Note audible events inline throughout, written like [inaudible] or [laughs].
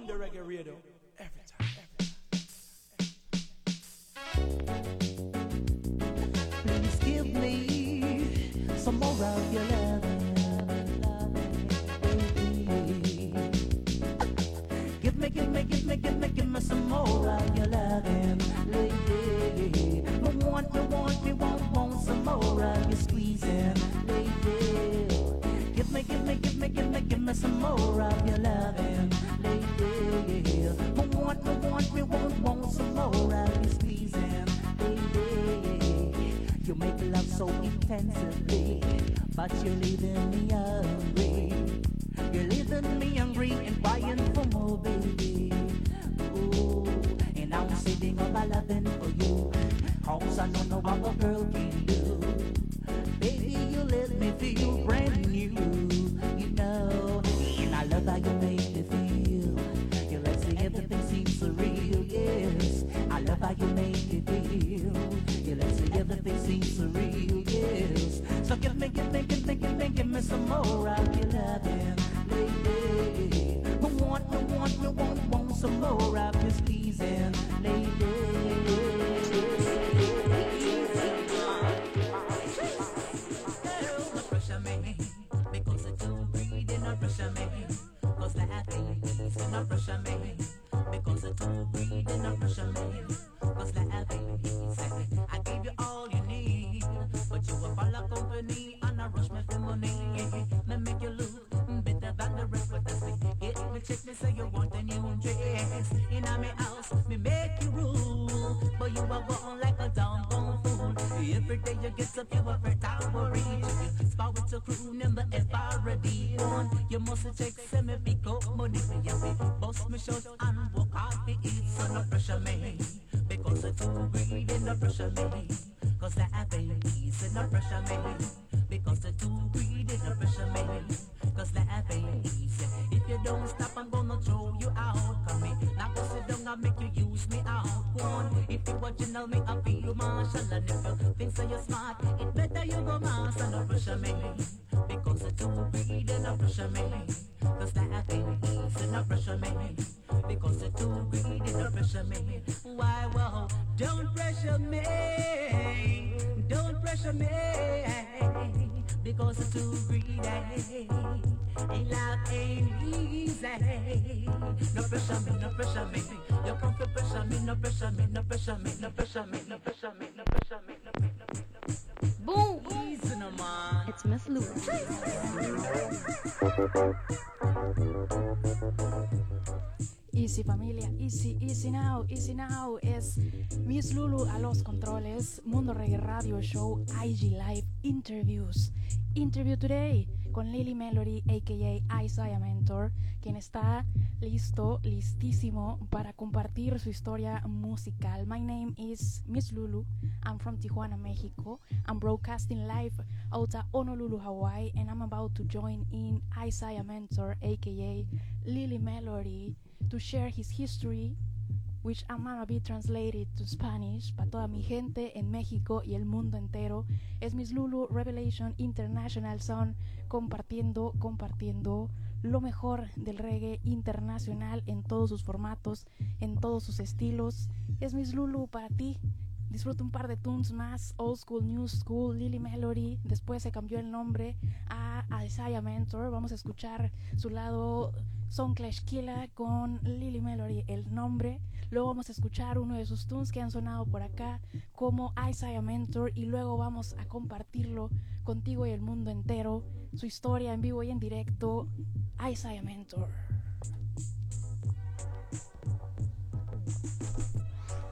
on the reggae radio. Every time, Please give me some more of your love. Give me, give me, give me, give me, give me some more of your loving, lady. Me want, me want, me want, want some more of your squeezing, lady. Give me, give me, give me, give me, give me some more of your loving, lady. Want, me want, me want, want some more of your squeezing, lady. You make love so intensively, but you're leaving me hungry. You're leaving me hungry and crying for more, baby. Ooh, and I'm sitting up loving for you. Cause I don't know what a girl can do. Baby, you let me feel brand new. You know, and I love how you how you make it feel. You let me everything seems surreal, yes. So give me, give me, give me, give me, give me some more of your loving, lady. Me want, me want, me want, want some more of your squeezing, lady. Pressure me, because it's too greedy, no pressure me. In me house, me make you rule, but you are going like a downtown fool. Every day you get up, you I worry. You spot with your crew, number if I already won. You must check, send me pick up money you. Bust me short and walk off the eat, so no pressure me. Because it's too greedy, no pressure me. Cause that ain't easy, no pressure me. Easy familia, easy, easy now, easy now. Es Miss Lulu a los controles, Mundo Reggae Radio Show, IG Live Interviews. Interview today con Lily Melody, aka Isaiah Mentor, quien está listo, listísimo para compartir su historia musical. My name is Miss Lulu. I'm from Tijuana, Mexico. I'm broadcasting live out of Honolulu, Hawaii, and I'm about to join in Isaiah Mentor, aka Lily Melody, to share his history, which I'm gonna be translated to Spanish para toda mi gente en México y el mundo entero. Es Miss Lulu Revelation International Son compartiendo, compartiendo lo mejor del reggae internacional en todos sus formatos, en todos sus estilos. Es Miss Lulu para ti. Disfruta un par de tunes más, Old School, New School, Lily Melody. Después se cambió el nombre a Isaiah Mentor. Vamos a escuchar su lado Son Clash Killa con Lily Melody, el nombre. Luego vamos a escuchar uno de sus tunes que han sonado por acá como Isaiah Mentor y luego vamos a compartirlo contigo y el mundo entero. Su historia en vivo y en directo, Isaiah Mentor.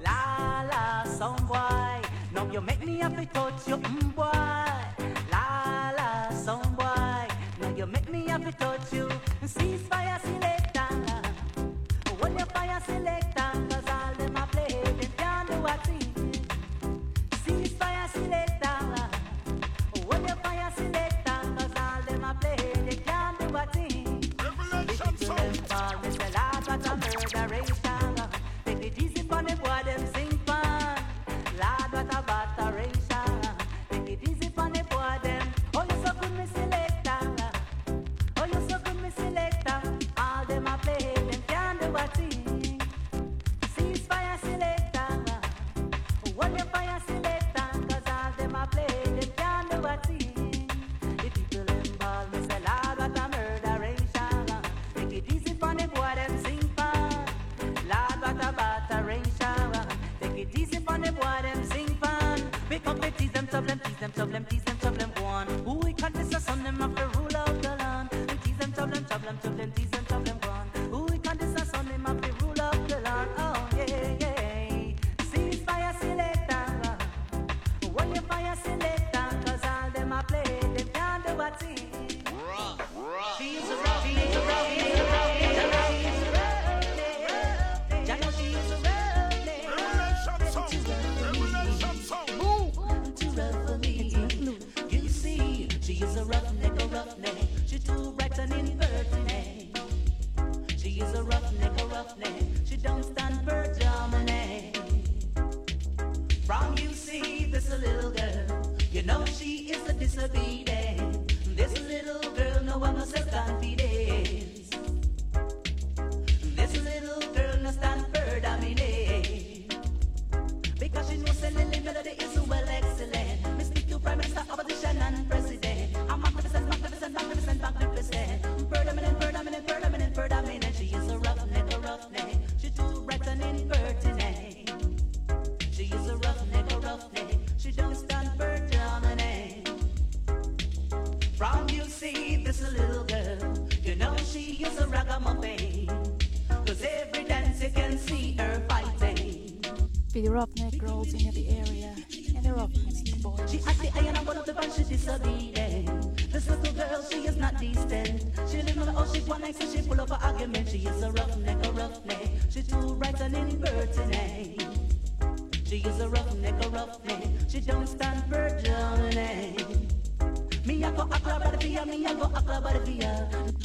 La la, some boy. Now you make me to touch you, mm, boy. La la, some boy. Now you make me to touch you. Ceasefire selector. When you fire selector, fuck me, tease them, tub them, tease them, them, tease them,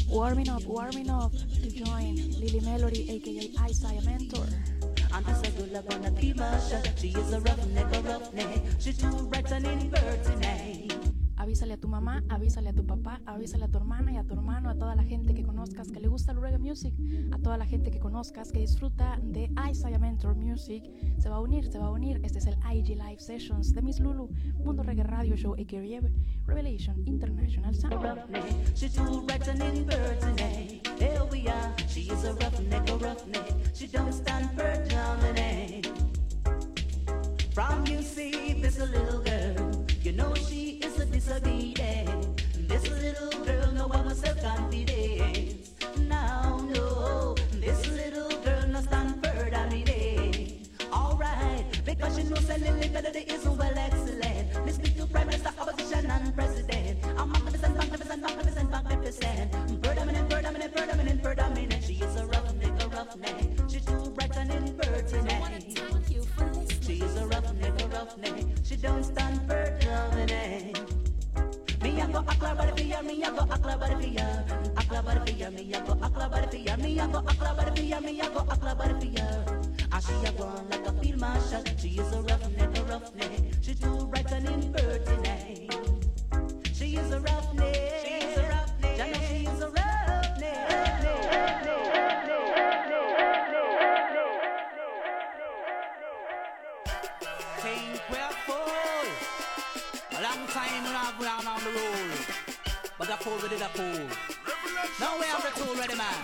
Warming up, warming up to join Lily Melody, aka Isaiah Mentor. This a girl a gonna be Masha. She is a rough a roughneck. She's too bright and impertinent. Avísale a tu mamá, avísale a tu papá, avísale a tu hermana y a tu hermano, a toda la gente que conozcas que le gusta el reggae music, a toda la gente que conozcas que disfruta de Isaiah Mentor Music. Se va a unir, se va a unir. Este es el IG Live Sessions de Miss Lulu, Mundo Reggae Radio Show, aka Revelation International Sound. a a. From you see this little girl, you know she a disobedient. This little girl, no one no self confidence. Now, no, this little girl no stand for dominate. Alright, because she knows a little melody is well excellent. Me speak to Prime Minister, Opposition and President. I'm magnificent, magnificent, magnificent, magnificent. Predominant, predominant, predominant, predominant. She is a roughneck, a roughneck. She too bright and impertinent. She is a roughneck, a roughneck. She don't stand for dominant. Me go akla bada fiya, me go akla bada. Akla bada fiya, me go akla bada fiya. Me go akla bada fiya, me go akla bada fiya. She a go like a field marshal. She is a roughneck, a roughneck. She too bright and impertinent. She is a roughneck. But the pool we did a pool. Now we have the tool ready, man.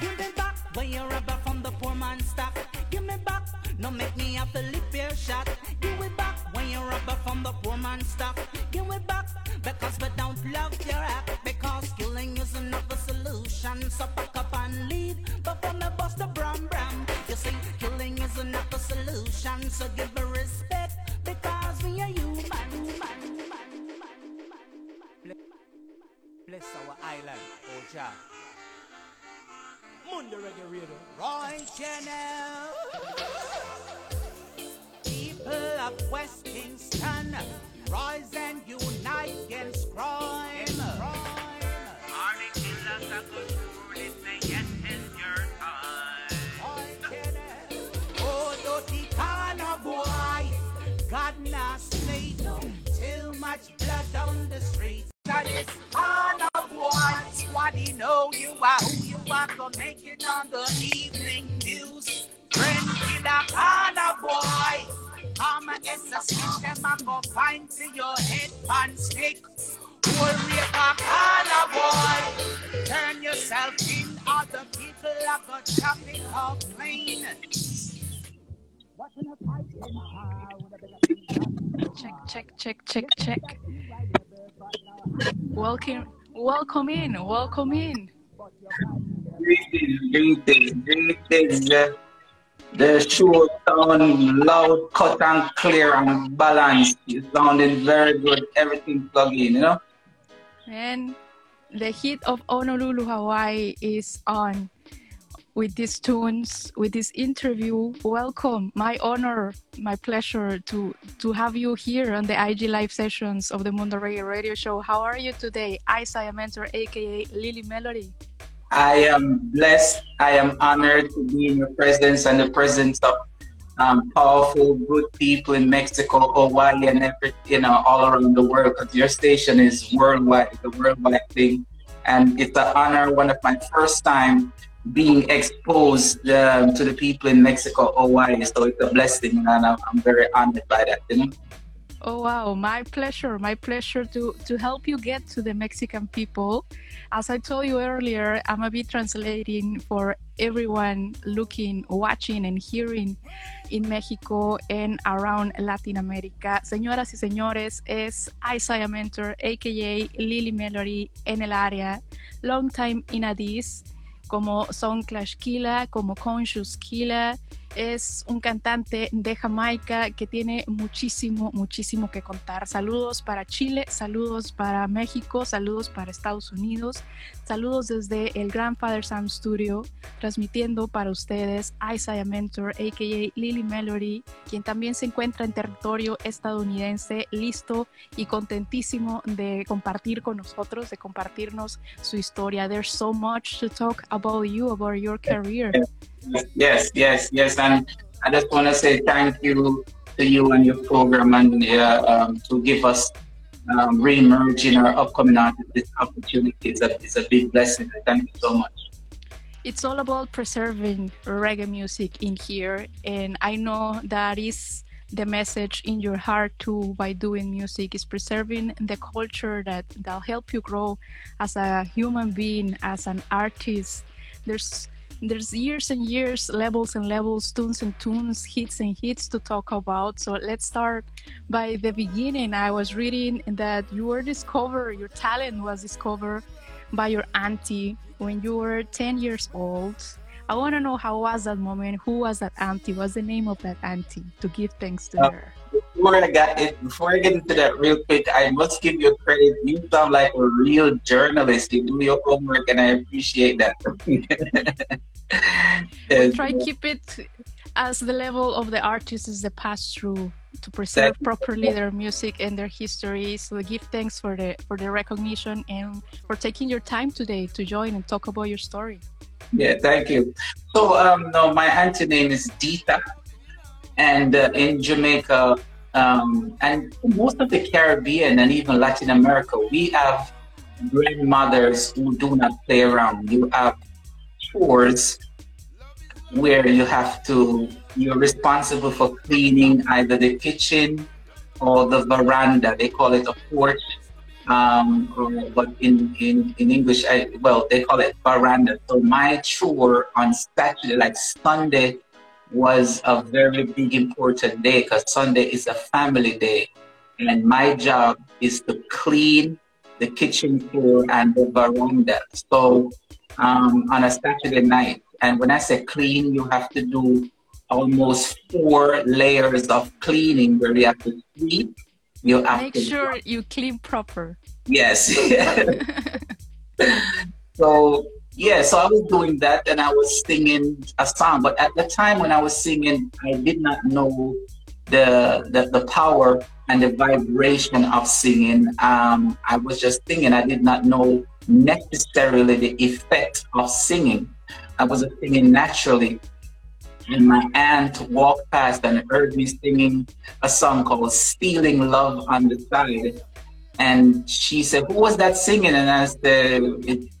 Give me back when you're rubber from the poor man's stock. Give me back, no make me have to lip your shot. Give it back when you're rubber from the poor man's stock. Give it back because we don't love your act. Because killing is not the solution. So pack up and leave. But from the bust the bram bram. You see, killing is not the solution. So give me respect because we are human. Bless our island, oh Jah. Mundo Reggae Radio. Right channel. People of West Kingston, rise and unite against crime. Party killers are good rule it may yet is your time. Right channel. Oh, dirty corner boy, God not slate. Too much blood on the streets. You know you are who you are gonna make it on the evening news. Friend killer corner boy. It's a switch them and go find to your head and stick. Whole raper corner boy. Turn yourself in, other people are gonna chop it off plain. Check, check, check, check, check. Welcome, welcome in, welcome in. Greetings, greetings. The, the show sound loud, cut and clear and balanced. It sounded very good. Everything plugged in, you know? And the heat of Honolulu, Hawaii is on with these tunes, with this interview. Welcome. My honor, my pleasure to to have you here on the IG live sessions of the Mundo radio show. How are you today? Isaiah Mentor, aka Lily Melody. I am blessed. I am honored to be in your presence and the presence of um, powerful, good people in Mexico, Hawaii, and every, you know, all around the world. Because your station is worldwide, a worldwide thing, and it's an honor. One of my first time being exposed uh, to the people in Mexico, Hawaii. So it's a blessing, and I'm, I'm very honored by that. You know. Oh wow, my pleasure, my pleasure to to help you get to the Mexican people. As I told you earlier, I'm gonna be translating for everyone looking, watching, and hearing in Mexico and around Latin America. Señoras y señores, es Isaiah Mentor, aka Lily Melody en el área, long time in Addis, como Sound Clash Killa, como Conscious Killa. Es un cantante de Jamaica que tiene muchísimo, muchísimo que contar. Saludos para Chile, saludos para México, saludos para Estados Unidos, saludos desde el Grandfather Sam Studio, transmitiendo para ustedes Isaiah Mentor, a.k.a. Lily Melody, quien también se encuentra en territorio estadounidense, listo y contentísimo de compartir con nosotros, de compartirnos su historia. There's so much to talk about you, about your career. Yes, yes, yes. And I just want to say thank you to you and your program and uh, um, to give us um, re-emerge in our upcoming artist. This opportunity is a, big blessing. Thank you so much. It's all about preserving reggae music in here, and I know that is the message in your heart too by doing music is preserving the culture that that'll help you grow as a human being as an artist there's there's years and years, levels and levels, tunes and tunes, hits and hits to talk about. So let's start by the beginning. I was reading that you were discovered, your talent was discovered by your auntie when you were 10 years old. I want to know how was that moment? Who was that auntie? What's the name of that auntie to give thanks to Uh, her? Before I get it, before I get into that real quick, I must give you credit. You sound like a real journalist. You do your homework, and I appreciate that. [laughs] Yes. Try keep it as the level of the artist is the pass through to preserve properly their music and their history. So give thanks for the for the recognition and for taking your time today to join and talk about your story. Yeah, thank you. So, um, no, my auntie name is Dita, and uh, in Jamaica, um, and most of the Caribbean and even Latin America, we have grandmothers who do not play around. You have chores where you have to, you're responsible for cleaning either the kitchen or the veranda. They call it a porch. Um, but in, in, in English, I, well, they call it veranda. So my chore on Saturday, like Sunday, was a very big important day because Sunday is a family day. And my job is to clean the kitchen floor and the veranda. So um, on a Saturday night, and when I say clean, you have to do almost four layers of cleaning where you have to sweep. Make sure you clean proper. Yes. [laughs] [laughs] so yeah, so I was doing that and I was singing a song. But at the time when I was singing, I did not know the the, the power and the vibration of singing. Um, I was just singing. I did not know necessarily the effect of singing. I was singing naturally. And my aunt walked past and heard me singing a song called Stealing Love on the Side. And she said, Who was that singing? And I said,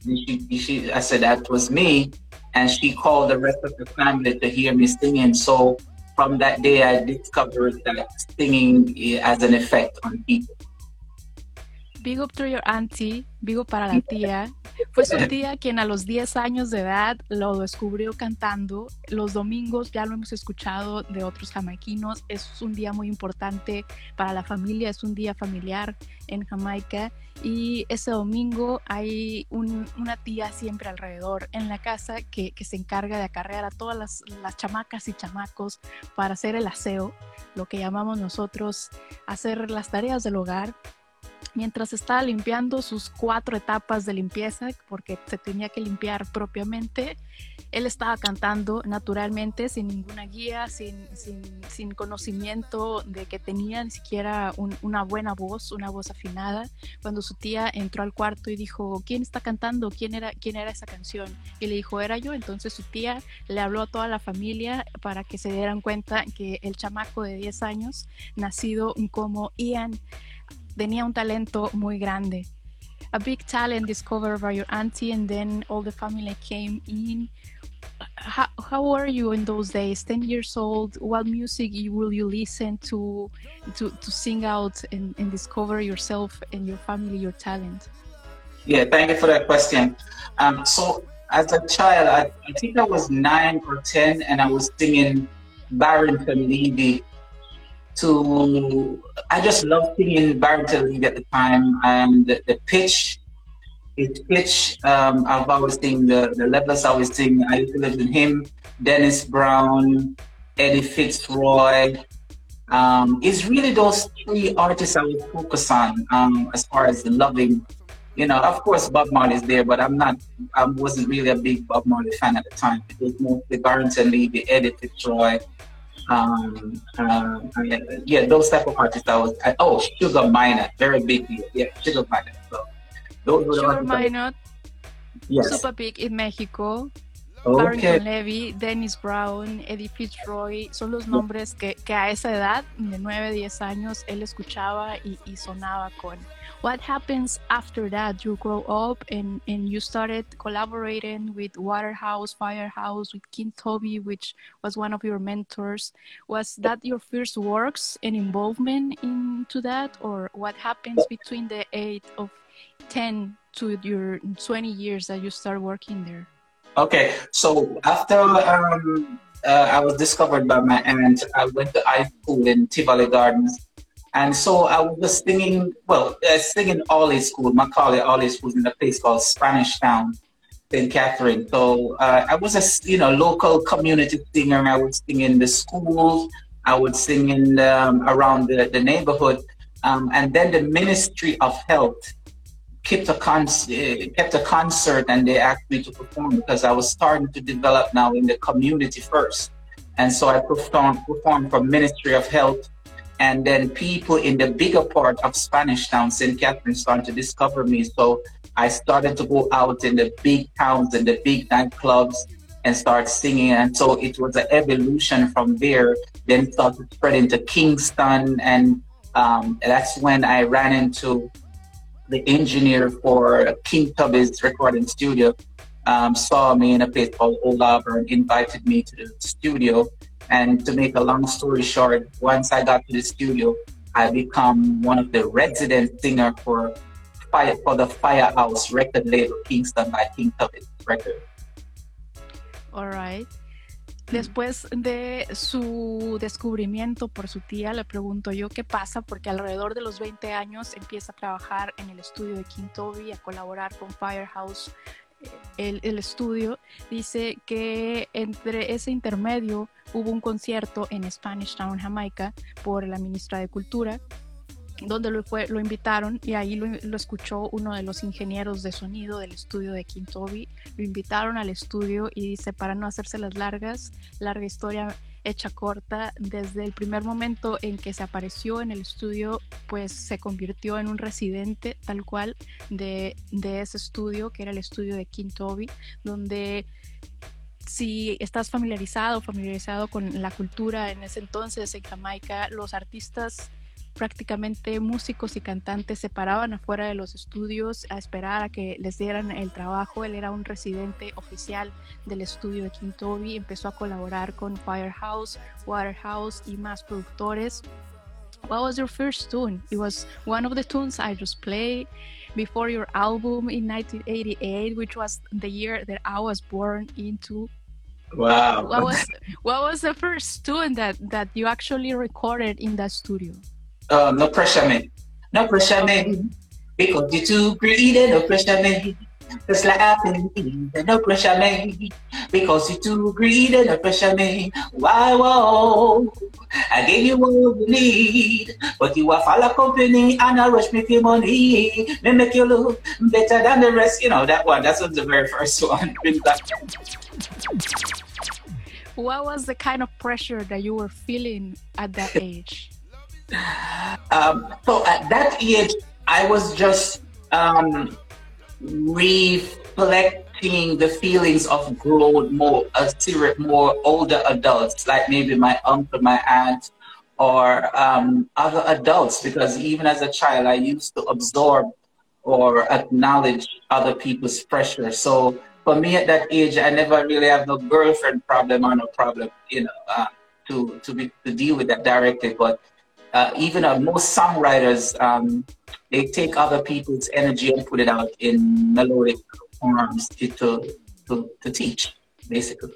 she, she, I said, That was me. And she called the rest of the family to hear me singing. So from that day, I discovered that singing has an effect on people. Big up to your auntie, big up para la [laughs] tía. Fue su tía quien a los 10 años de edad lo descubrió cantando. Los domingos ya lo hemos escuchado de otros jamaiquinos. Es un día muy importante para la familia, es un día familiar en Jamaica. Y ese domingo hay una tía siempre alrededor en la casa que, se encarga de acarrear a todas las, las chamacas y chamacos para hacer el aseo, lo que llamamos nosotros hacer las tareas del hogar mientras estaba limpiando sus cuatro etapas de limpieza, porque se tenía que limpiar propiamente, él estaba cantando naturalmente, sin ninguna guía, sin, sin, conocimiento de que tenía ni siquiera una buena voz, una voz afinada. Cuando su tía entró al cuarto y dijo, ¿quién está cantando? ¿Quién era, quién era esa canción? Y le dijo, era yo. Entonces su tía le habló a toda la familia para que se dieran cuenta que el chamaco de 10 años, nacido como Ian, tenía un talento muy grande. A big talent discovered by your auntie, and then all the family came in. How, how were you in those days? Ten years old. What music will you listen to, to, to sing out and, and discover yourself and your family, your talent? Yeah, thank you for that question. Um, so as a child, I, I, think I was nine or ten, and I was singing Barrington Levy to I just love singing baritone lead at the time and the, the pitch his pitch um, I've always sing the, the levels I always sing. I used to listen to him Dennis Brown Edi Fitzroy. Um, it's really those three artists I would focus on um, as far as the loving. You know of course Bob Marley is there but I'm not I wasn't really a big Bob Marley fan at the time. It was mostly Barrington Levy Edi Fitzroy um, uh, yeah, those type of artists. I was I, oh Sugar Minott, very big deal. Yeah, Sugar Minott. So those were Sugar Minott, yes. Super big in Mexico. Okay. Barrington Levy, Dennis Brown, Eddie Fitzroy, son los nombres que, que a esa edad, de 9, 10 años, él escuchaba y, y sonaba con, what happens after that? You grow up and, and you started collaborating with waterhouse firehouse with king toby which was one of your mentors. Was that your first works and involvement into that? Or what happens between the age of 10 to your 20 years that you start working there? Okay so after um, uh, i was discovered by my aunt i went to high school in tivoli gardens and so I was singing, well, uh, singing all his school, Macaulay all his schools in a place called Spanish Town, St. Catherine. So uh, I was a, you know, local community singer. I would sing in the schools. I would sing in um, around the, the neighborhood. Um, and then the Ministry of Health kept a, con- uh, kept a concert and they asked me to perform because I was starting to develop now in the community first. And so I performed, performed for Ministry of Health and then people in the bigger part of Spanish Town, St. Catherine, started to discover me. So I started to go out in the big towns and the big nightclubs and start singing. And so it was an evolution from there. Then started spreading to Kingston. And um, that's when I ran into the engineer for King Tubby's recording studio. Um, saw me in a place called Old Auburn, invited me to the studio and to make a long story short, once I got to the studio, I become one of the resident singer for Fire for the Firehouse record label Kingston by King Tubby Record. All right. Después de su descubrimiento por su tía, le pregunto yo qué pasa, porque alrededor de los 20 años empieza a trabajar en el estudio de King Toby, a colaborar con Firehouse el, estudio, dice que entre ese intermedio hubo un concierto en Spanish Town, Jamaica, por la ministra de Cultura, donde lo, fue, lo invitaron y ahí lo, escuchó uno de los ingenieros de sonido del estudio de Toby Lo invitaron al estudio y dice, para no hacerse las largas, larga historia hecha corta, desde el primer momento en que se apareció en el estudio, pues se convirtió en un residente tal cual de, ese estudio, que era el estudio de Toby donde si estás familiarizado, familiarizado con la cultura en ese entonces en Jamaica, los artistas prácticamente músicos y cantantes se paraban afuera de los estudios a esperar a que les dieran el trabajo. Él era un residente oficial del estudio de King Toby, empezó a colaborar con Firehouse, Waterhouse y más productores what was your first tune? It was one of the tunes I just played before your album in 1988, which was the year that I was born into. Wow. What was what was the first tune that that you actually recorded in that studio? Uh, no pressure, man. No pressure, man. Because you're too greedy, no pressure, man. Just like happening, no pressure, man. Because you're too greedy, no pressure, man. Why, whoa. I gave you what you need, but you are follow company and I rush me for money. Me make you look better than the rest. You know that one. That was the very first one. [laughs] What was the kind of pressure that you were feeling at that [laughs] age? Um, so at that age, I was just um, reflecting the feelings of grown, more uh, serious, more older adults, like maybe my uncle, my aunt, or um, other adults. Because even as a child, I used to absorb or acknowledge other people's pressure. So for me at that age, I never really have no girlfriend problem or no problem, you know, uh, to to be to deal with that directly. But uh, even uh, most songwriters, um, they take other people's energy and put it out in melodic forms to, to, to teach, basically.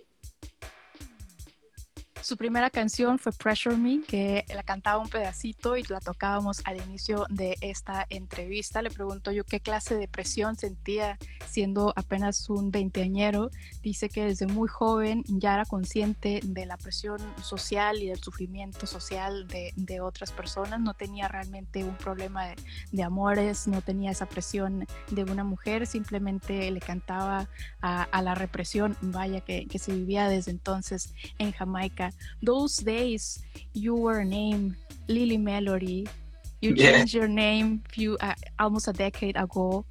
Su primera canción fue Pressure Me, que la cantaba un pedacito y la tocábamos al inicio de esta entrevista. Le pregunto yo qué clase de presión sentía siendo apenas un veinteañero. Dice que desde muy joven ya era consciente de la presión social y del sufrimiento social de, otras personas. No tenía realmente un problema de, amores, no tenía esa presión de una mujer, simplemente le cantaba a, a la represión, vaya, que, que se vivía desde entonces en Jamaica. Those days you were named Lily Melody. You changed yeah. your name few uh, almost a decade ago.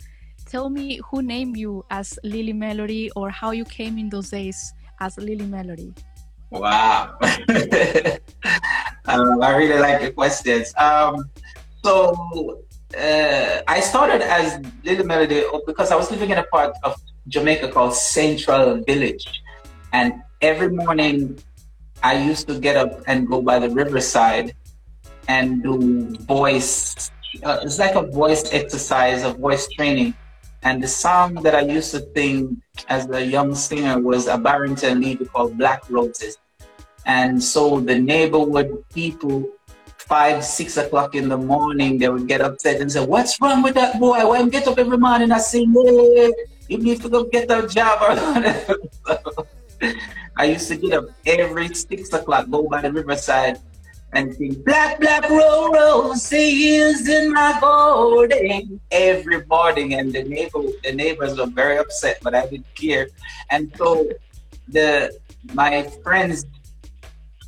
Tell me who named you as Lily Melody or how you came in those days as Lily Melody. Wow. [laughs] um, I really like the questions. Um, so uh, I started as Lily Melody because I was living in a part of Jamaica called Central Village. And every morning I used to get up and go by the riverside and do voice. Uh, it's like a voice exercise, a voice training. And the song that I used to sing as a young singer was a Barrington Levy called Black Roses. And so the neighborhood people, five, six o'clock in the morning, they would get upset and say, What's wrong with that boy? Why him get up every morning and sing, hey, you need to go get a job or [laughs] whatever. I used to get up every six o'clock, go by the riverside and sing Black, Black Roses in my garden every morning. And the neighbor, the neighbors were very upset, but I didn't care. And so the my friends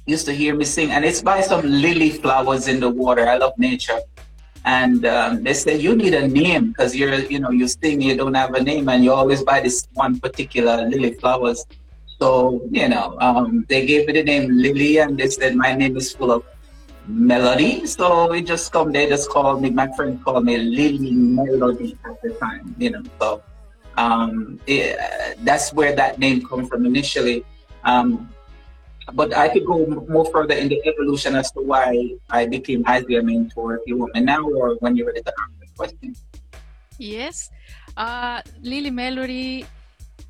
used to hear me sing, and it's by some lily flowers in the water. I love nature. And um, they said you need a name because you're, you know, you sing, you don't have a name, and you always buy this one particular lily flowers. So, you know, um, they gave me the name Lily and they said my name is full of melody. So we just come, they just called me, my friend called me Lily Melody at the time, you know. So um, it, that's where that name come from initially. Um, but I could go more further in the evolution as to why I became Isaiah mentor if you want me now or when you're ready to answer the question. Yes. Uh, Lily Melody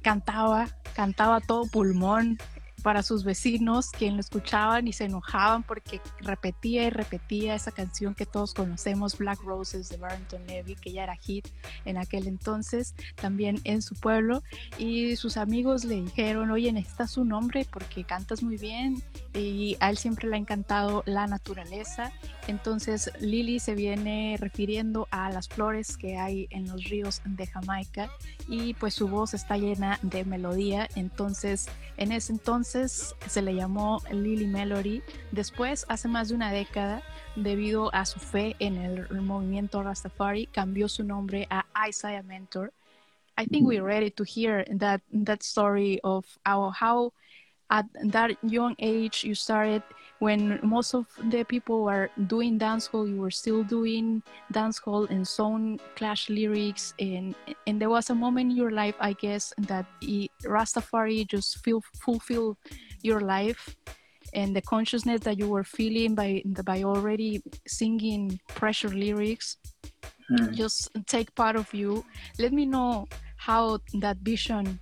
cantaba cantaba todo pulmón para sus vecinos, quien lo escuchaban y se enojaban porque repetía y repetía esa canción que todos conocemos, Black Roses de Barrington Levy, que ya era hit en aquel entonces, también en su pueblo. Y sus amigos le dijeron, oye, necesitas un nombre porque cantas muy bien. Y a él siempre le ha encantado la naturaleza. Entonces Lily se viene refiriendo a las flores que hay en los ríos de Jamaica y pues su voz está llena de melodía. Entonces en ese entonces se le llamó Lily Melody. Después, hace más de una década, debido a su fe en el movimiento Rastafari, cambió su nombre a Isaiah Mentor. I think we're ready to hear that that story of how, how at that young age you started when most of the people were doing dancehall, you were still doing dancehall and sound clash lyrics, and and there was a moment in your life, I guess, that it, Rastafari just feel fulfill your life. and the consciousness that you were feeling by by already singing pressure lyrics Mm. just take part of you let me know how that vision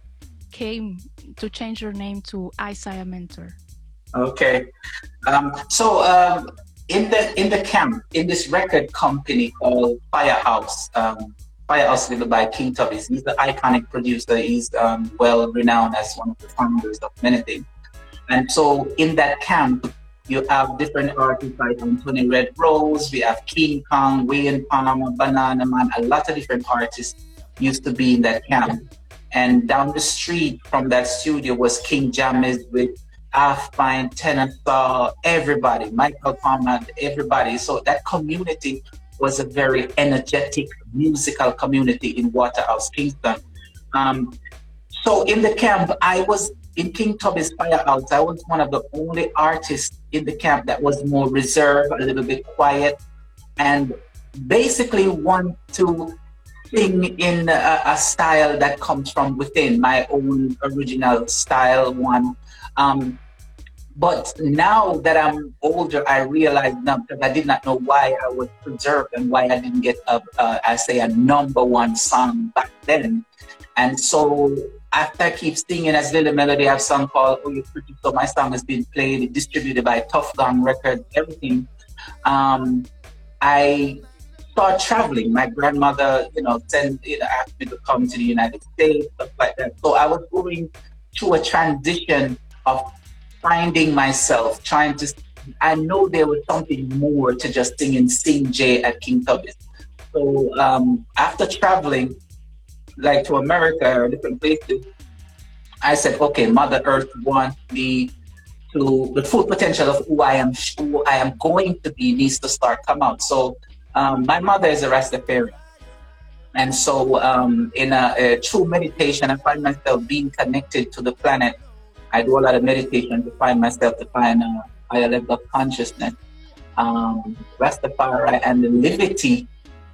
came to change your name to isaiah mentor Okay. Um, so um, in the in the camp, in this record company called Firehouse, um, Firehouse led by King Tubby's. He's the iconic producer. He's um, well renowned as one of the founders of many things. And so in that camp, you have different artists like Anthony Red Rose, we have King Kong, Wayne Palmer, Banana Man, a lot of different artists used to be in that camp. And down the street from that studio was King Jammys with Half Pint, Tenor everybody, Michael Palmer, everybody. So that community was a very energetic musical community in Waterhouse, Kingston. Um, so in the camp, I was in King Tubby's Firehouse. I was one of the only artists in the camp that was more reserved, a little bit quiet, and basically want to sing in a, a style that comes from within my own original style one. Um, but now that I'm older, I realize now because I did not know why I was preserved and why I didn't get a, I say a number one song back then. And so after I keep singing as Little Melody, I have a song called Oh You Pretty So my song has been played, distributed by Tuff Gong Records, everything. Um, I start traveling. My grandmother, you know, sent you know, asked me to come to the United States, stuff like that. So I was going through a transition of finding myself, trying to. I know there was something more to just singing Sing J at King Tubby's. So um, after traveling, like to America or different places, I said, okay, Mother Earth wants me to the full potential of who I am, who I am going to be needs to start come out. So um, my mother is a Rastafarian. And so, um, in a, a true meditation, I find myself being connected to the planet I do a lot of meditation to find myself, to find a higher level of consciousness. Um, Rastafari and the liberty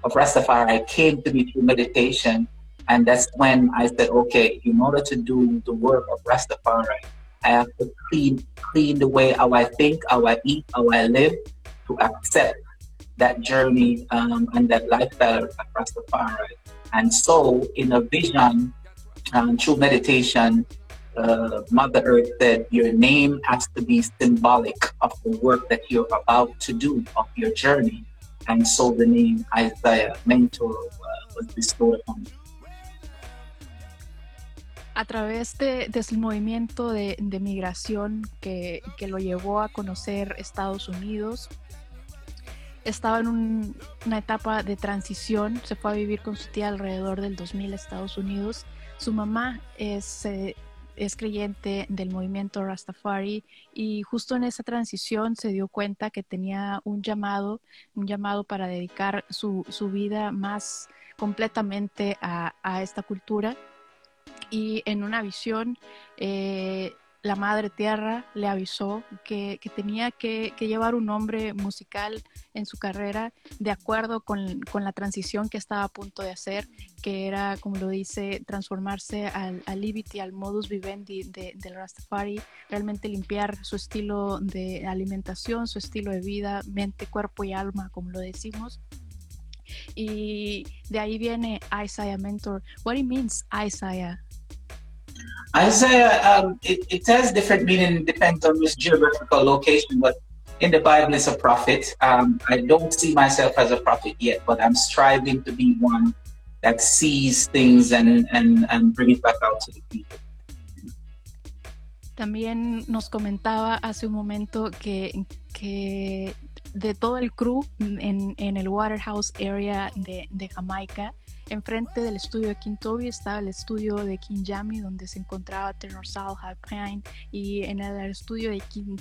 of Rastafari came to me through meditation. And that's when I said, okay, in order to do the work of Rastafari, I have to clean, clean the way how I think, how I eat, how I live, to accept that journey um, and that lifestyle of Rastafari. And so, in a vision, um, through meditation, uh, Mother Earth said, Your name has to be symbolic of the work that you're about to do, of your journey. And so the name Isaiah Mentor uh, was bestowed on me. a través de, del movimiento de, de migración que, que, lo llevó a conocer Estados Unidos, estaba en un, una etapa de transición, se fue a vivir con su tía alrededor del 2000 a Estados Unidos. Su mamá es, eh, es creyente del movimiento Rastafari y justo en esa transición se dio cuenta que tenía un llamado, un llamado para dedicar su, su vida más completamente a, a esta cultura y en una visión eh, la Madre Tierra le avisó que, tenía que, llevar un nombre musical en su carrera de acuerdo con, la transición que estaba a punto de hacer, que era, como lo dice, transformarse al, al al modus vivendi de, del Rastafari, realmente limpiar su estilo de alimentación, su estilo de vida, mente, cuerpo y alma, como lo decimos. Y de ahí viene Isaiah Mentor. What it means, Isaiah? Isaiah, um, it, it, has different meaning, depends on which geographical location, but in the Bible, it's a prophet. Um, I don't see myself as a prophet yet, but I'm striving to be one that sees things and, and, and bring it back out to the people. También nos comentaba hace un momento que, que de todo el crew en, en el Waterhouse area de, de Jamaica, Enfrente del estudio de King Toby estaba el estudio de King Jammy, donde se encontraba Tenor Sal, High y en el estudio de King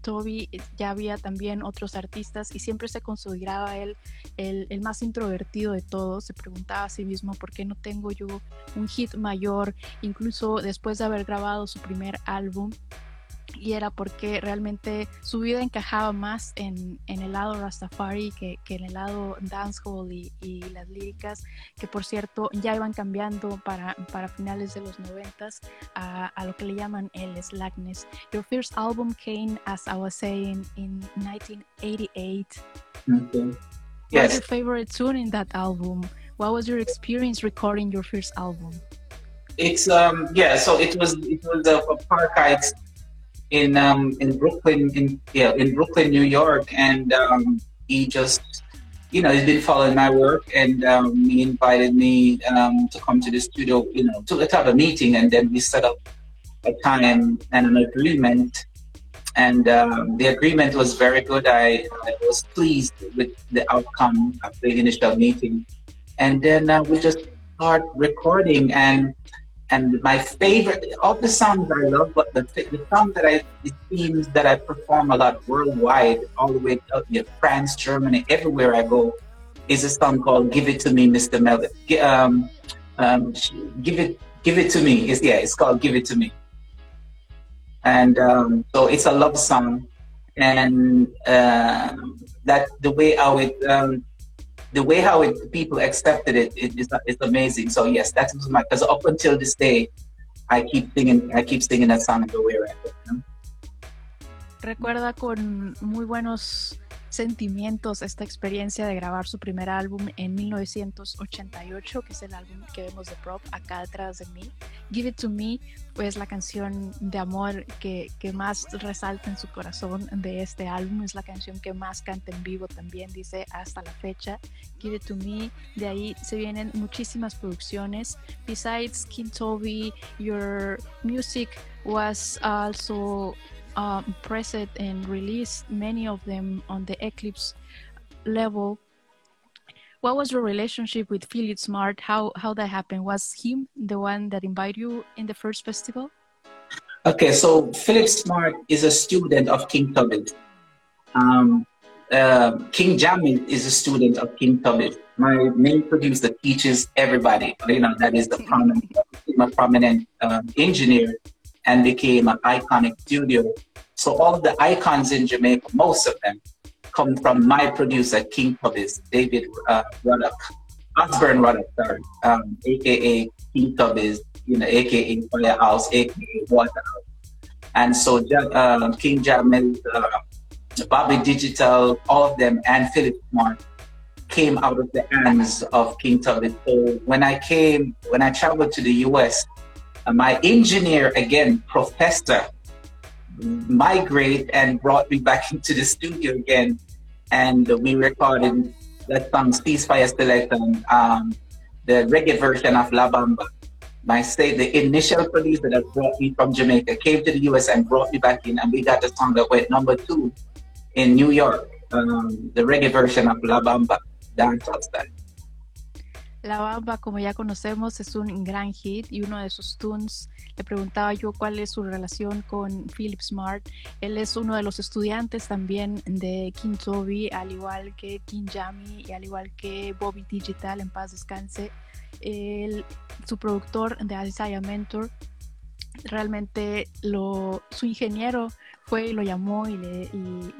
Toby ya había también otros artistas y siempre se consideraba él el, el, más introvertido de todos. Se preguntaba a sí mismo por qué no tengo yo un hit mayor, incluso después de haber grabado su primer álbum y era porque realmente su vida encajaba más en, en el lado Rastafari que, que, en el lado dancehall y, y, las líricas, que por cierto ya iban cambiando para, para finales de los noventas a, a, lo que le llaman el slackness. Your first album came, as I was saying, in 1988. Okay. Yes. What's your favorite tune in that album? What was your experience recording your first album? It's um yeah, so it was it was a, in um, in Brooklyn, in yeah, in Brooklyn, New York, and um, he just, you know, he's been following my work, and um, he invited me um, to come to the studio, you know, to let's have a meeting, and then we set up a time and an agreement, and um, the agreement was very good. I, I was pleased with the outcome of the initial meeting, and then uh, we just start recording and and my favorite of the songs I love, but the, the song that I it seems that I perform a lot worldwide, all the way to you France, Germany, everywhere I go, is a song called "Give It to Me, Mr. Melody." Um, um, give it, give it to me. It's yeah, it's called "Give It to Me," and um, so it's a love song, and uh, that the way how it um, the way how it, people accepted it, it is it's amazing. So yes, that was my because up until this day, I keep singing I keep singing that song way I know? Recuerda con muy buenos sentimientos esta experiencia de grabar su primer álbum en 1988, que es el álbum que vemos de Prop acá detrás de mí. Give It To Me, pues la canción de amor que, más resalta en su corazón de este álbum, es la canción que más canta en vivo también, dice hasta la fecha. Give It To Me, de ahí se vienen muchísimas producciones. Besides King Toby, your music was also uh, pressed and released many of them on the Eclipse level. What was your relationship with Philip Smart? How how that happened? Was him the one that invited you in the first festival? Okay, so Philip Smart is a student of King Tubby. Um, uh, King Jammy is a student of King Tubby. My main producer teaches everybody. You know that is the prominent, [laughs] a prominent um, engineer and became an iconic studio. So all the icons in Jamaica, most of them, come from my producer, King Tubbies, David uh, Ruddock, Osborne Ruddock, sorry, um, aka King Tubbies, you know, aka Firehouse, aka Waterhouse. And so uh, King Jammy, uh, Bobby Digital, all of them, and Philip Smart came out of the hands of King Tubby. So when I came, when I traveled to the US, my engineer, again, professor, migrated and brought me back [laughs] into the studio again. And we recorded that song, Ceasefire Selection, um, the reggae version of La Bamba. My state, the initial producer that brought me from Jamaica came to the US and brought me back in, and we got the song that went number two in New York, um, the reggae version of La Bamba, style. La Bamba, como ya conocemos, es un gran hit y uno de sus tunes, le preguntaba yo cuál es su relación con Philip Smart. Él es uno de los estudiantes también de King Toby, al igual que King Jamie y al igual que Bobby Digital, en paz descanse. Su productor de Isaiah Mentor, realmente su ingeniero fue y lo llamó le,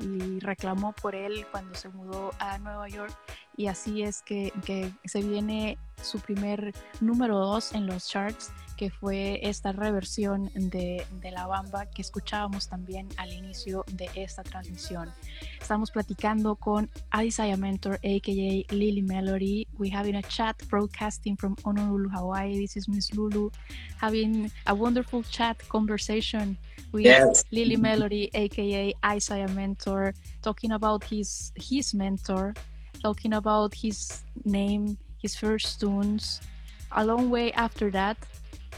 y reclamó por él cuando se mudó a Nueva York y así es que, que se viene su primer número dos en los charts, que fue esta reversión de, de, La Bamba que escuchábamos también al inicio de esta transmisión. Estamos platicando con Adisaya Mentor, aka Lily Melody. We having a chat broadcasting from Honolulu, Hawaii. This is Miss Lulu having a wonderful chat conversation with yes. Lily Melody, aka Isaiah Mentor, talking about his his mentor talking about his name, his first tunes. A long way after that,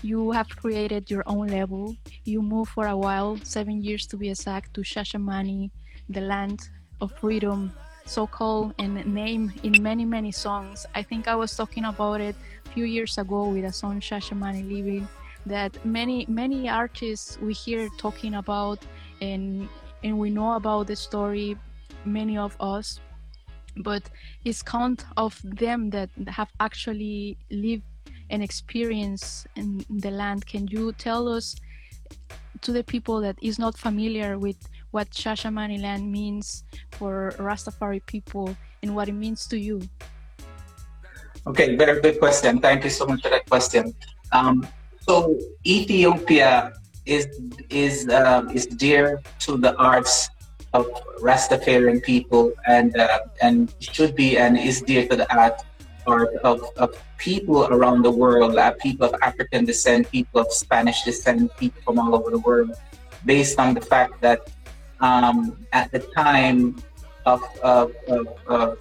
you have created your own label. You moved for a while, seven years to be exact, to Shashamane, the land of freedom, so called and named in many, many songs. I think I was talking about it a few years ago with a song Shashamane Living that many, many artists we hear talking about and and we know about the story, many of us, but it's count of them that have actually lived and experience in the land. Can you tell us to the people that is not familiar with what Shashamane land means for Rastafari people and what it means to you? Okay, very good question. Thank you so much for that question. Um, so Ethiopia is is uh, is dear to the arts of Rastafarian people and uh, and should be and is dear to the art of, of people around the world, uh, people of African descent, people of Spanish descent, people from all over the world, based on the fact that um, at the time of, of, of, of,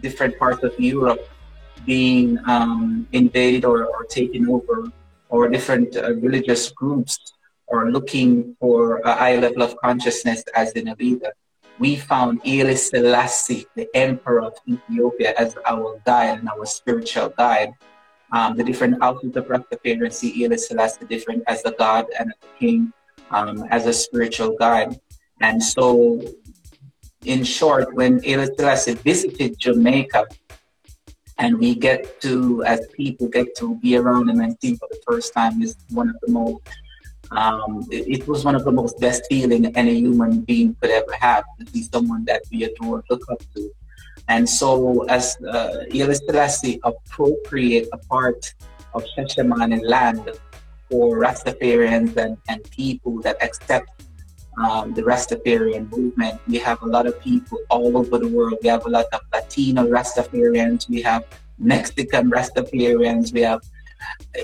different parts of Europe being um, invaded or, or taken over, or different uh, religious groups or looking for a high level of consciousness as in a leader, we found Haile Selassie, the Emperor of Ethiopia, as our guide and our spiritual guide. Um, the different outfits of Rastafarian see Haile Selassie different as a god and a king, um, as a spiritual guide. And so, in short, when Haile Selassie visited Jamaica, and we get to, as people, get to be around him and see for the first time is one of the most um, it, it, was one of the most best feeling any human being could ever have to be someone that we adore, look up to. And so, as uh, appropriate a part of Shashamane land for Rastafarians and, and people that accept um, the Rastafarian movement. We have a lot of people all over the world. We have a lot of Latino Rastafarians. We have Mexican Rastafarians. We have,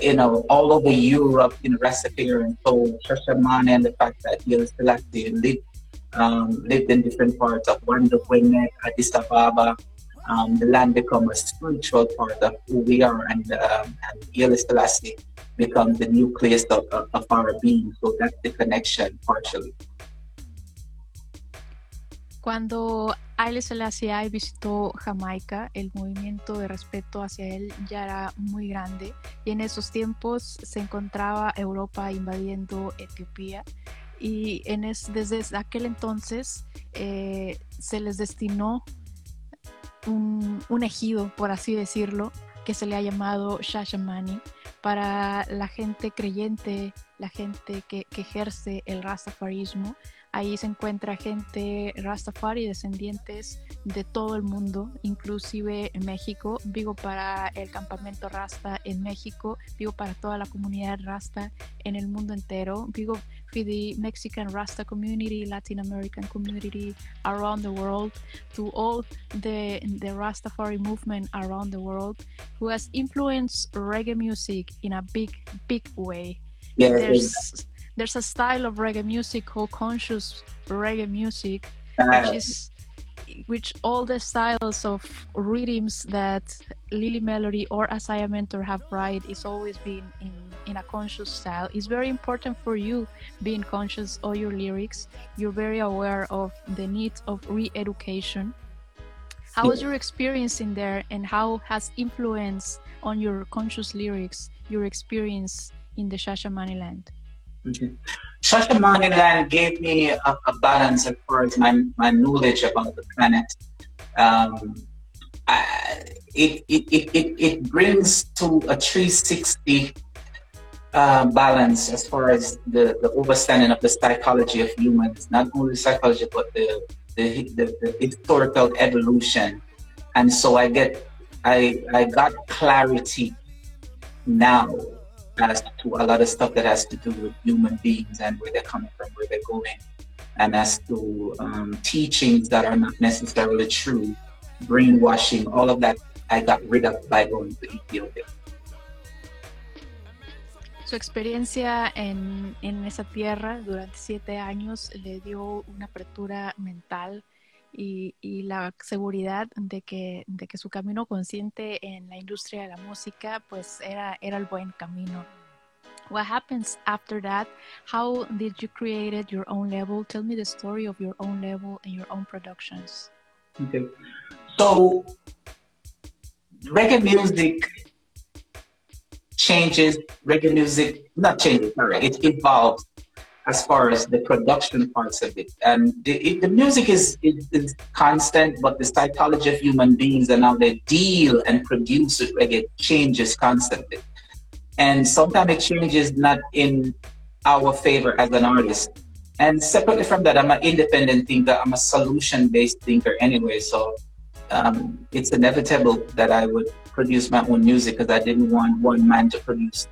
you know, all over Europe, you know, Rastafarian. So Shashamane and the fact that Haile Selassie lived, um, lived in different parts of Wondo Genet, Addis Ababa, um, the land become a spiritual part of who we are, and, um, and Selassie becomes the nucleus of, of, of our being. So that's the connection partially. Cuando Haile Selassie visitó Jamaica, el movimiento de respeto hacia él ya era muy grande y en esos tiempos se encontraba Europa invadiendo Etiopía y en desde aquel entonces eh, se les destinó un, ejido, por así decirlo, que se le ha llamado Shashamani para la gente creyente, la gente que, que ejerce el rastafarismo Ahí se encuentra gente Rastafari, descendientes de todo el mundo, inclusive en México. Vivo para el campamento Rasta en México, vivo para toda la comunidad Rasta en el mundo entero. Vivo for the Mexican Rasta community, Latin American community around the world, to all the the Rastafari movement around the world, who has influenced reggae music in a big, big way. Yeah, There's there's a style of reggae music called conscious reggae music, uh-huh. which is which all the styles of rhythms that Lilly Melody or Isiah Mentor have write is always been in, in a conscious style. It's very important for you being conscious of your lyrics. You're very aware of the need of re-education. How was your experience in there and how has influence on your conscious lyrics your experience in the Shashamane land? Okay. Shashamaniland gave me a, a, balance as far as my, my knowledge about the planet. Um, I, it, it, it, it, it brings to a 360 uh, balance as far as the, the understanding of the psychology of humans, not only psychology, but the, the, the, the historical evolution. And so I get, I, I got clarity now as to a lot of stuff that has to do with human beings and where they're coming from, where they're going, and as to um, teachings that are not necessarily true, brainwashing, all of that I got rid of by going to Ethiopia. Su experiencia en, en esa tierra durante siete años le dio una apertura mental y, la seguridad de que, de que su camino consciente en la industria de la música pues era, era el buen camino. What happens after that? How did you create your own label? Tell me the story of your own label and your own productions. So reggae music changes, reggae music, not changes, sorry, it evolves as far as the production parts of it. And the, it, the music is, constant, but the psychology of human beings and how they deal and produce it reggae changes constantly. And sometimes it changes not in our favor as an artist. And separately from that, I'm an independent thinker. I'm a solution-based thinker anyway. So um, it's inevitable that I would produce my own music because I didn't want one man to produce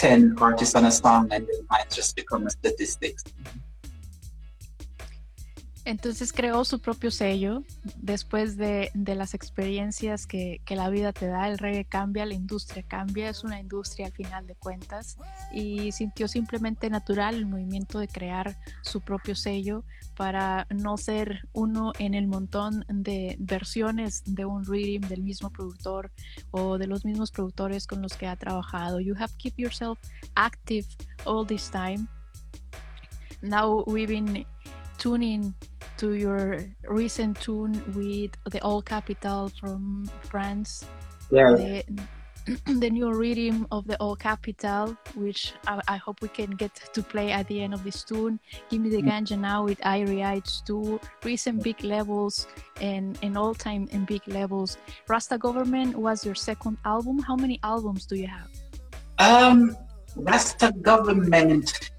10 artists on a song and then might just become a statistics. Entonces creó su propio sello después de, las experiencias que, la vida te da. El reggae cambia, la industria cambia, es una industria al final de cuentas y sintió simplemente natural el movimiento de crear su propio sello para no ser uno en el montón de versiones de un rhythm del mismo productor o de los mismos productores con los que ha trabajado. You have keep yourself active all this time. Now we've been tuning to your recent tune with the All Capital from France. Yeah. The, [clears throat] the new rhythm of the All Capital, which I, I, hope we can get to play at the end of this tune. Give me the ganja now with Irie Ites too. Recent big levels and, and all time in big levels. Rasta Government was your second album. How many albums do you have? Um, Rasta Government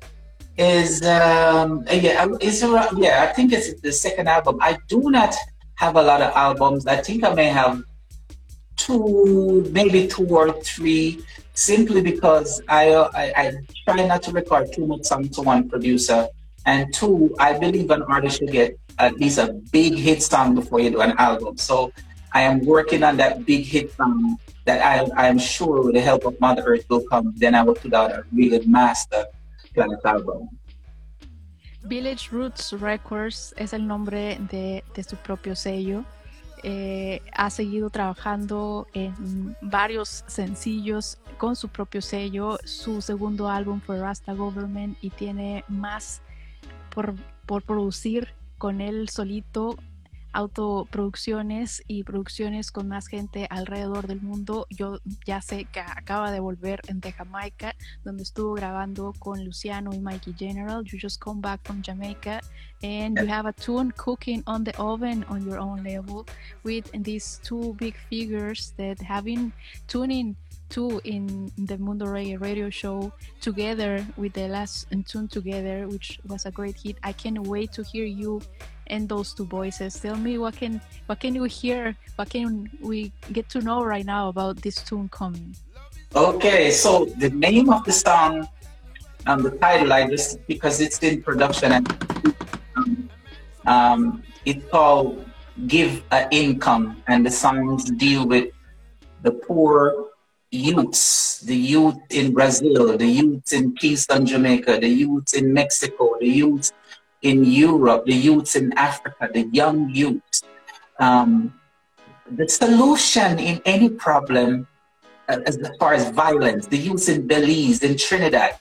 is um yeah around, yeah I think it's the second album. I do not have a lot of albums. I think I may have two, maybe two or three, simply because I I, I try not to record too much songs to one producer, and two, I believe an artist should get at least a big hit song before you do an album. So I am working on that big hit song that I I am sure with the help of Mother Earth will come. Then I will put out a really master Village Roots Records es el nombre de, de su propio sello. Eh, ha seguido trabajando en varios sencillos con su propio sello. Su segundo álbum fue Rasta Government y tiene más por, por producir con él solito autoproducciones y producciones con más gente alrededor del mundo. Yo ya sé que acaba de volver de Jamaica, donde estuvo grabando con Luciano y Mikey General. You just come back from Jamaica and you have a tune cooking on the oven on your own level with these two big figures that have been tuning two in the Mundo Reggae radio show together with the last tune together, which was a great hit. I can't wait to hear you and those two voices. Tell me what can what can we hear? What can we get to know right now about this tune coming? Okay, so the name of the song and the title I just because it's in production and um, um, it's called "Give a Income" and the songs deal with the poor youths, the youth in Brazil, the youth in Kingston, Jamaica, the youth in Mexico, the youth in Europe, the youths in Africa, the young youth. Um, the solution in any problem, uh, as far as violence, the youths in Belize, in Trinidad,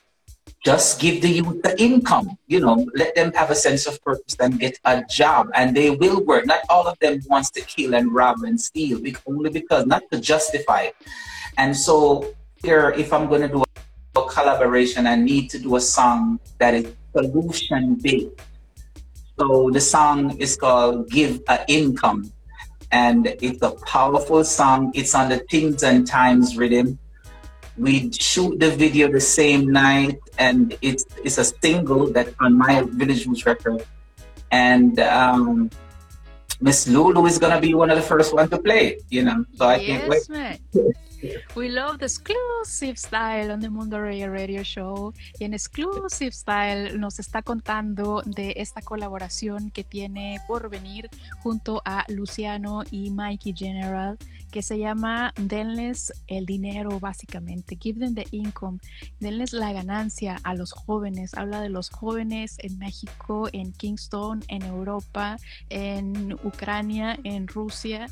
just give the youth the income, you know, let them have a sense of purpose and get a job and they will work. Not all of them wants to kill and rob and steal, only because, not to justify it. And so here, if I'm going to do a collaboration, I need to do a song that is solution based so the song is called Give a Income. And it's a powerful song. It's on the Things and Times rhythm. We shoot the video the same night, and it's it's a single that on my Village Roots record. And um, Miss Lulu is gonna be one of the first one to play. You know, so I yes, can't wait. [laughs] We love the exclusive style on the Mundo Radio Show. Y en exclusive style nos está contando de esta colaboración que tiene por venir junto a Luciano y Mikey General, que se llama Denles el dinero, básicamente. Give them the income. Denles la ganancia a los jóvenes. Habla de los jóvenes en México, en Kingston, en Europa, en Ucrania, en Rusia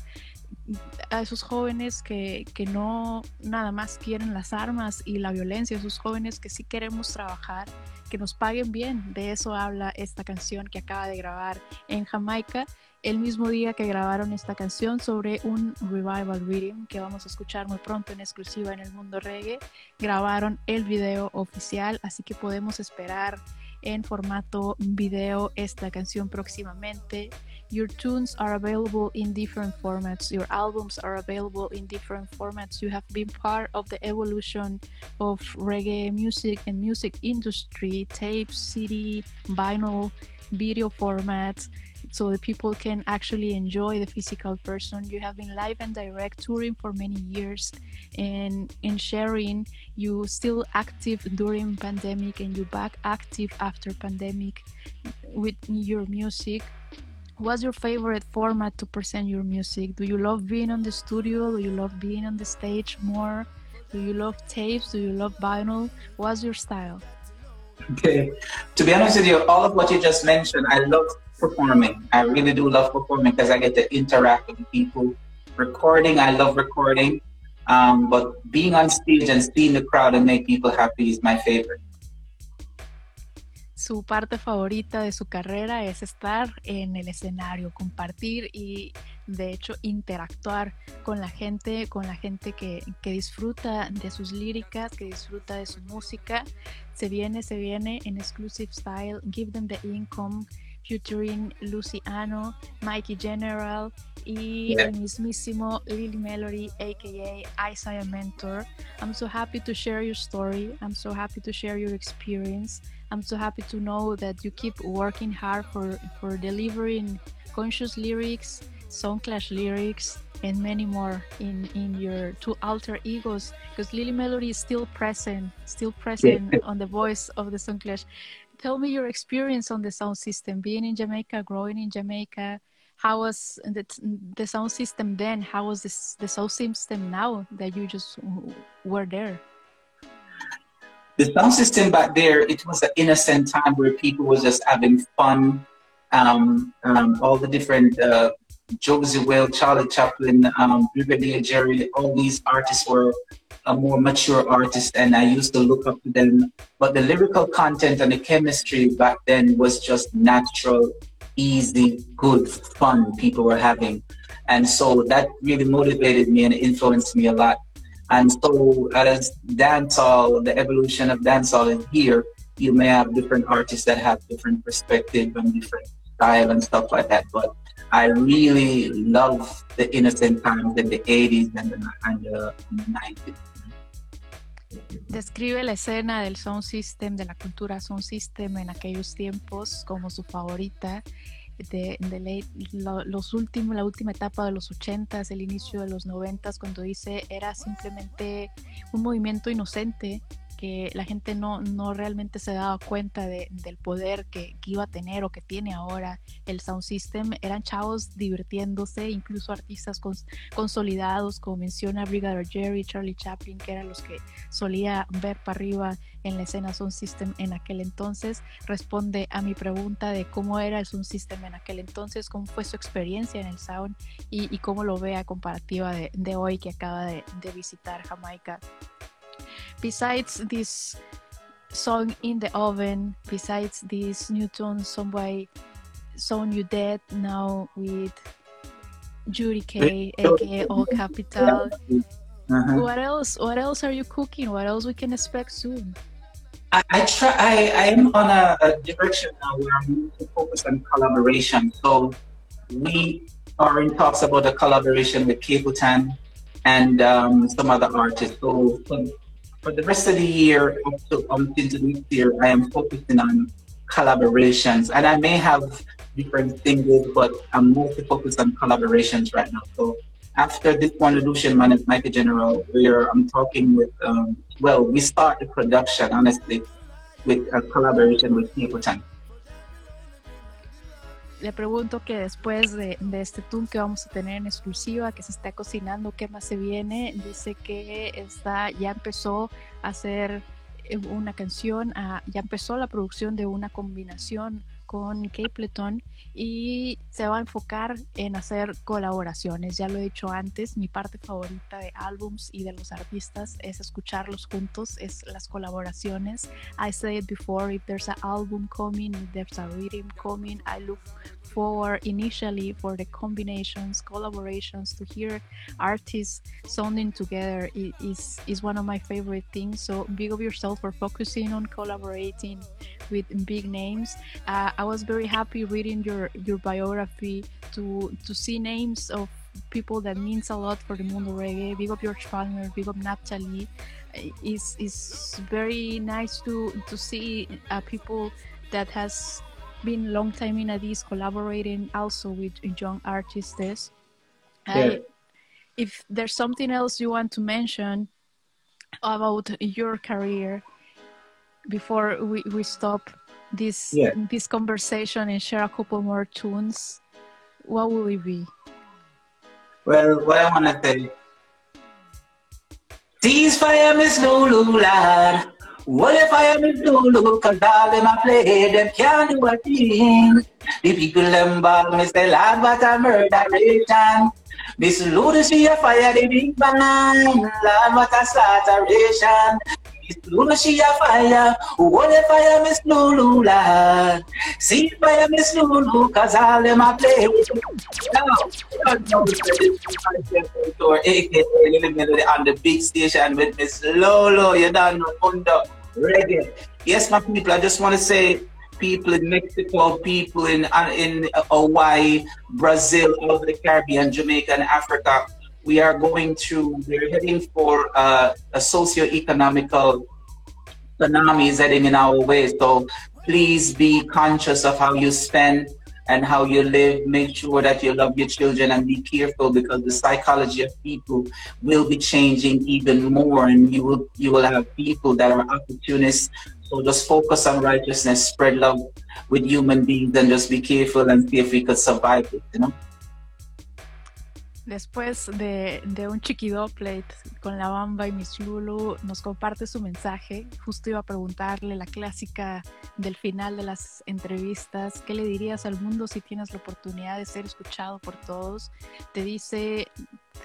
a esos jóvenes que, que, no nada más quieren las armas y la violencia, esos jóvenes que sí queremos trabajar, que nos paguen bien. De eso habla esta canción que acaba de grabar en Jamaica, el mismo día que grabaron esta canción sobre un revival reading que vamos a escuchar muy pronto en exclusiva en el mundo reggae. Grabaron el video oficial, así que podemos esperar en formato video esta canción próximamente your tunes are available in different formats your albums are available in different formats. You have been part of the evolution of reggae music and music industry tape cd vinyl video formats so the people can actually enjoy the physical person you have been live and direct touring for many years and in sharing you still active during pandemic and you back active after pandemic with your music what's your favorite format to present your music? Do you love being on the studio? Do you love being on the stage more? Do you love tapes? Do you love vinyl? What's your style? Okay. To be honest with you all of what you just mentioned i love performing. I really do love performing because i get to interact with people. Recording i love recording. Um, but being on stage and seeing the crowd and make people happy is my favorite su parte favorita de su carrera es estar en el escenario, compartir y de hecho interactuar con la gente, con la gente que, que, disfruta de sus líricas, que disfruta de su música. Se viene, se viene en Exclusive Style, Give Them the Income, featuring Luciano, Mikey General y el mismísimo Lilly Melody, aka Isiah Mentor. I'm so happy to share your story. I'm so happy to share your experience. I'm so happy to know that you keep working hard for, for delivering conscious lyrics, sound clash lyrics, and many more in, in your two alter egos because Lilly Melody is still present, still present on the voice of the sound clash. Tell me your experience on the sound system, being in Jamaica, growing in Jamaica. How was the, the sound system then? How was this, the sound system now that you just were there? the sound system back there, it was an innocent time where people were just having fun. Um, um, all the different uh, Josie Wales, Charlie Chaplin, um, Brigadier Jerry, all these artists were a more mature artist and I used to look up to them. But the lyrical content and the chemistry back then was just natural, easy, good, fun people were having. And so that really motivated me and influenced me a lot. And so as dancehall, the evolution of dancehall is here, you may have different artists that have different perspective and different style and stuff like that. But I really love the innocent times in the 80s and the, and the 90s. Describe la escena del sound system, de la cultura sound system en aquellos tiempos como su favorita de, de lo, los últimos, la última etapa de los 80s, el inicio de los 90s, cuando dice era simplemente un movimiento inocente que la gente no, no realmente se daba cuenta de, del poder que, que, iba a tener o que tiene ahora el Sound System. Eran chavos divirtiéndose, incluso artistas consolidados, como menciona Brigadier Jerry, Charlie Chaplin, que eran los que solía ver para arriba en la escena Sound System en aquel entonces. Responde a mi pregunta de cómo era el Sound System en aquel entonces, cómo fue su experiencia en el Sound y, y cómo lo ve a comparativa de, de hoy que acaba de, de visitar Jamaica. Besides this song in the oven, besides this Newton Somebody song you dead now with Judy K, aka All Capital. Uh-huh. What else? What else are you cooking? What else we can expect soon? I, I try. I, I am on a, a direction now where I'm to focus on collaboration. So we are in talks about a collaboration with Capleton and um, some other artists. So for the rest of the year, up to until this year, I am focusing on collaborations, and I may have different singles, but I'm mostly focused on collaborations right now. So after this one Lucian Man and Michael General, where I'm talking with, um, well, we start the production honestly with a collaboration with Time. Le pregunto que después de, este tour que vamos a tener en exclusiva, que se está cocinando, ¿qué más se viene? Dice que está, ya empezó a hacer eh, una canción, a, ya empezó la producción de una combinación con Capleton y se va a enfocar en hacer colaboraciones. Ya lo he dicho antes, mi parte favorita de álbums y de los artistas es escucharlos juntos, es las colaboraciones. I said before, if there's an album coming, if there's a rhythm coming, I look forward initially for the combinations, collaborations, to hear artists sounding together is, is one of my favorite things. So big of yourself for focusing on collaborating with big names. Uh, I was very happy reading your your biography to to see names of people that means a lot for the mundo reggae. Big up George Palmer, big up Naphtali. It's, it's very nice to to see uh, people that has been long time in this collaborating also with young artists. Yeah. if there's something else you want to mention about your career before we, we stop this Yeah. this conversation and share a couple more tunes, what will it be? Well, what I want to say. Ceasefire, Miss Lulu, lad. What if I am Miss Lulu? Cause all them I play, them can't do a thing. The people them ball, me say, lad, what a murderation. Miss Lulu, she a fire the big bang. Lad, what a slaughteration. Miss Lulu, she a fire. What if I am Miss Lulu, lad? Ceasefire, Miss Lulu, cause all them I play. Now, on the big station with Miss Lolo. You don't know Reggae. Yes, my people, I just want to say people in Mexico, people in uh, in Hawaii, Brazil, all the Caribbean, Jamaica, and Africa. We are going to, we're heading for uh, a socio-economical tsunami is heading in our way. So please be conscious of how you spend and how you live. Make sure that you love your children and be careful because the psychology of people will be changing even more, and you will you will have people that are opportunists. So just focus on righteousness, spread love with human beings, and just be careful and see if we could survive it. You know. Después de, de un chiquidoplate con la bamba y Miss Lulu nos comparte su mensaje. Justo iba a preguntarle la clásica del final de las entrevistas. ¿Qué le dirías al mundo si tienes la oportunidad de ser escuchado por todos? Te dice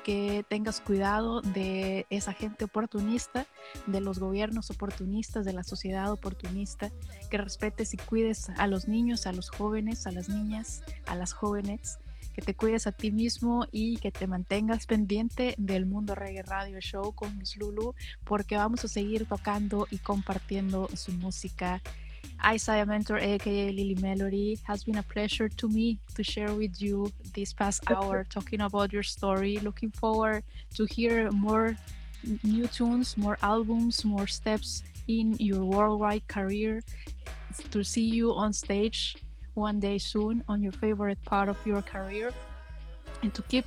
que tengas cuidado de esa gente oportunista, de los gobiernos oportunistas, de la sociedad oportunista, que respetes y cuides a los niños, a los jóvenes, a las niñas, a las jóvenes que te cuides a ti mismo y que te mantengas pendiente del Mundo Reggae Radio Show con Miss Lulu, porque vamos a seguir tocando y compartiendo su música. Isaiah Mentor, aka Lily Melody, has been a pleasure to me to share with you this past hour talking about your story. Looking forward to hear more new tunes, more albums, more steps in your worldwide career. To see you on stage one day soon on your favorite part of your career and to keep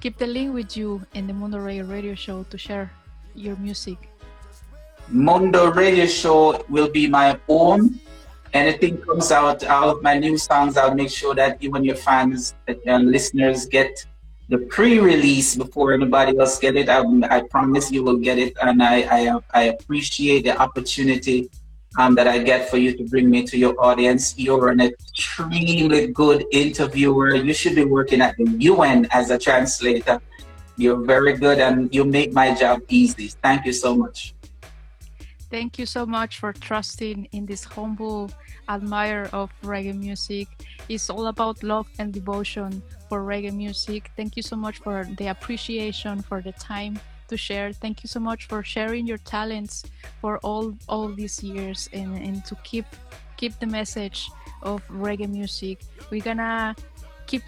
keep the link with you in the Mundo Reggae radio show to share your music. Mundo Radio Show will be my own. Anything comes out out of my new songs, I'll make sure that and your fans and listeners get the pre-release before anybody else get it. I, I promise you will get it, and I I, I appreciate the opportunity um, that I get for you to bring me to your audience. You're an extremely good interviewer. You should be working at the UN as a translator. You're very good, and you make my job easy. Thank you so much. Thank you so much for trusting in this humble admirer of reggae music. It's all about love and devotion for reggae music. Thank you so much for the appreciation, for the time to share. Thank you so much for sharing your talents for all all these years and, and to keep keep the message of reggae music. We're gonna keep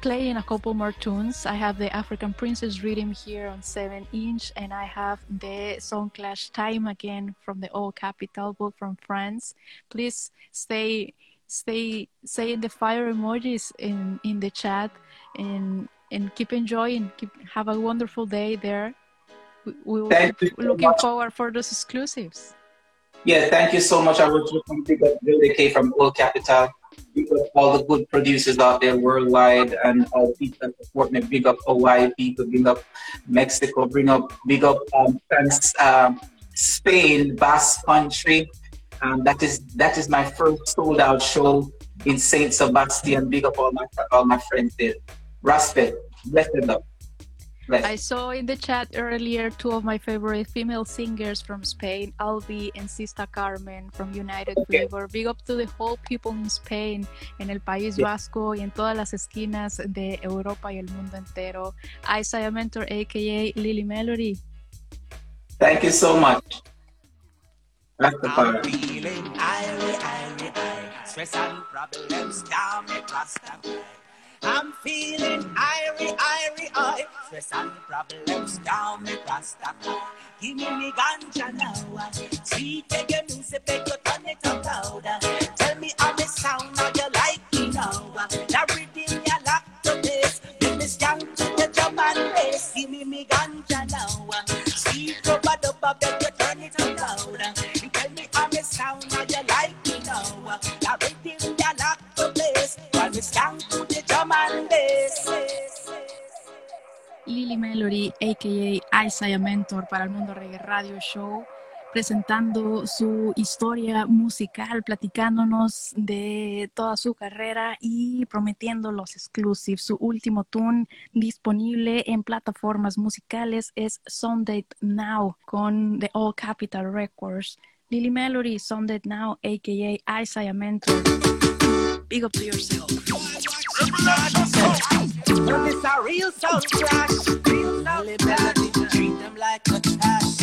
playing a couple more tunes. I have the African Princess Rhythm here on 7 inch, and I have the Sound Clash Time again from the Old Capital, both from France. Please stay stay saying the fire emojis in in the chat and and keep enjoying keep have a wonderful day there we, we will Thank keep so looking much. forward for those exclusives Yeah, thank you so much. I want you to big up Billy K from Old Capital. Big up all the good producers out there worldwide and all people that support me. Big up Hawaii people, big up Mexico, bring up big up um, thanks, um Spain, Basque Country. Um, that is that is my first sold out show in Saint Sebastian. Big up all my all my friends there. Respect, blessed love. Bless. I saw in the chat earlier two of my favorite female singers from Spain, Albi and Sista Carmen from United Okay. River. Big up to the whole people in Spain, en el País Yeah. Vasco y en todas las esquinas de Europa y el mundo entero. Isiah Mentor, aka Lilly Melody. Thank you so much. I'm Rastafari. feeling irie, irie, irie. Stress and problems can't make Rasta cry. I'm feeling irie, irie, eye. Stress and problems can't make Rasta. Give me me ganja now. Sweet reggae music, beg you turn it up louder. Tell me how me sound, how you like me now. Now rhythm ya lock to this. Give me skank to the drum and bass. Give me me ganja now. Sweet rubber dubber, beg you turn it up louder. Tell me how me sound, how you like me now. Now rhythm ya lock to this. While me skank to Lily Melody, a.k.a. Isaiah Mentor para el Mundo Reggae Radio Show, presentando su historia musical, platicándonos de toda su carrera y prometiendo los exclusives. Su último tune disponible en plataformas musicales es Sunday Now con The All Capital Records. Lily Melody, Sunday Now, a.k.a. Isaiah Mentor. Big up to yourself. When it's a real sound clash, real sound treat them like a cash.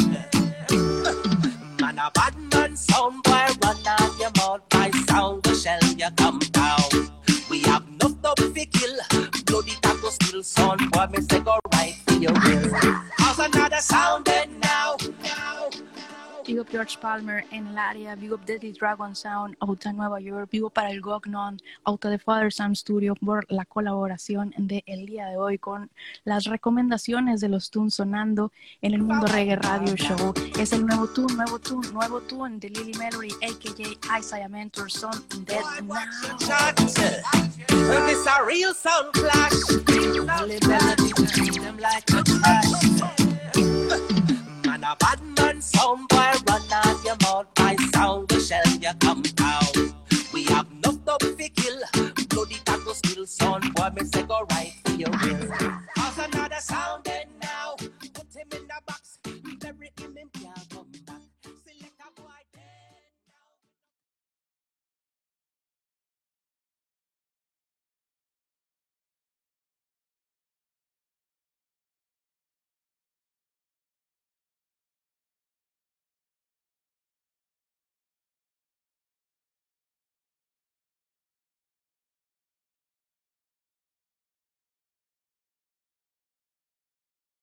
Man, a bad man sound run on your mouth by sound, the shell you come down. We have enough to fi kill, bloody taco still sound boy, me say go right for. How's another? Now. Up George Palmer en el área, up Deadly Dragon Sound, Auta Nueva York, up para el Gognon, Auta de Father Sam Studio por la colaboración de el día de hoy con las recomendaciones de los tunes sonando en el Mundo Reggae Radio Show. Es el nuevo tune, nuevo tune, nuevo tune de Lily Melody, a.k.a. Isaiah Mentor, Son Dead a real sound sound how shall you come down. We have no stop fi kill. Bloody tackle still son, boy me say go right for your will. Cause another sound.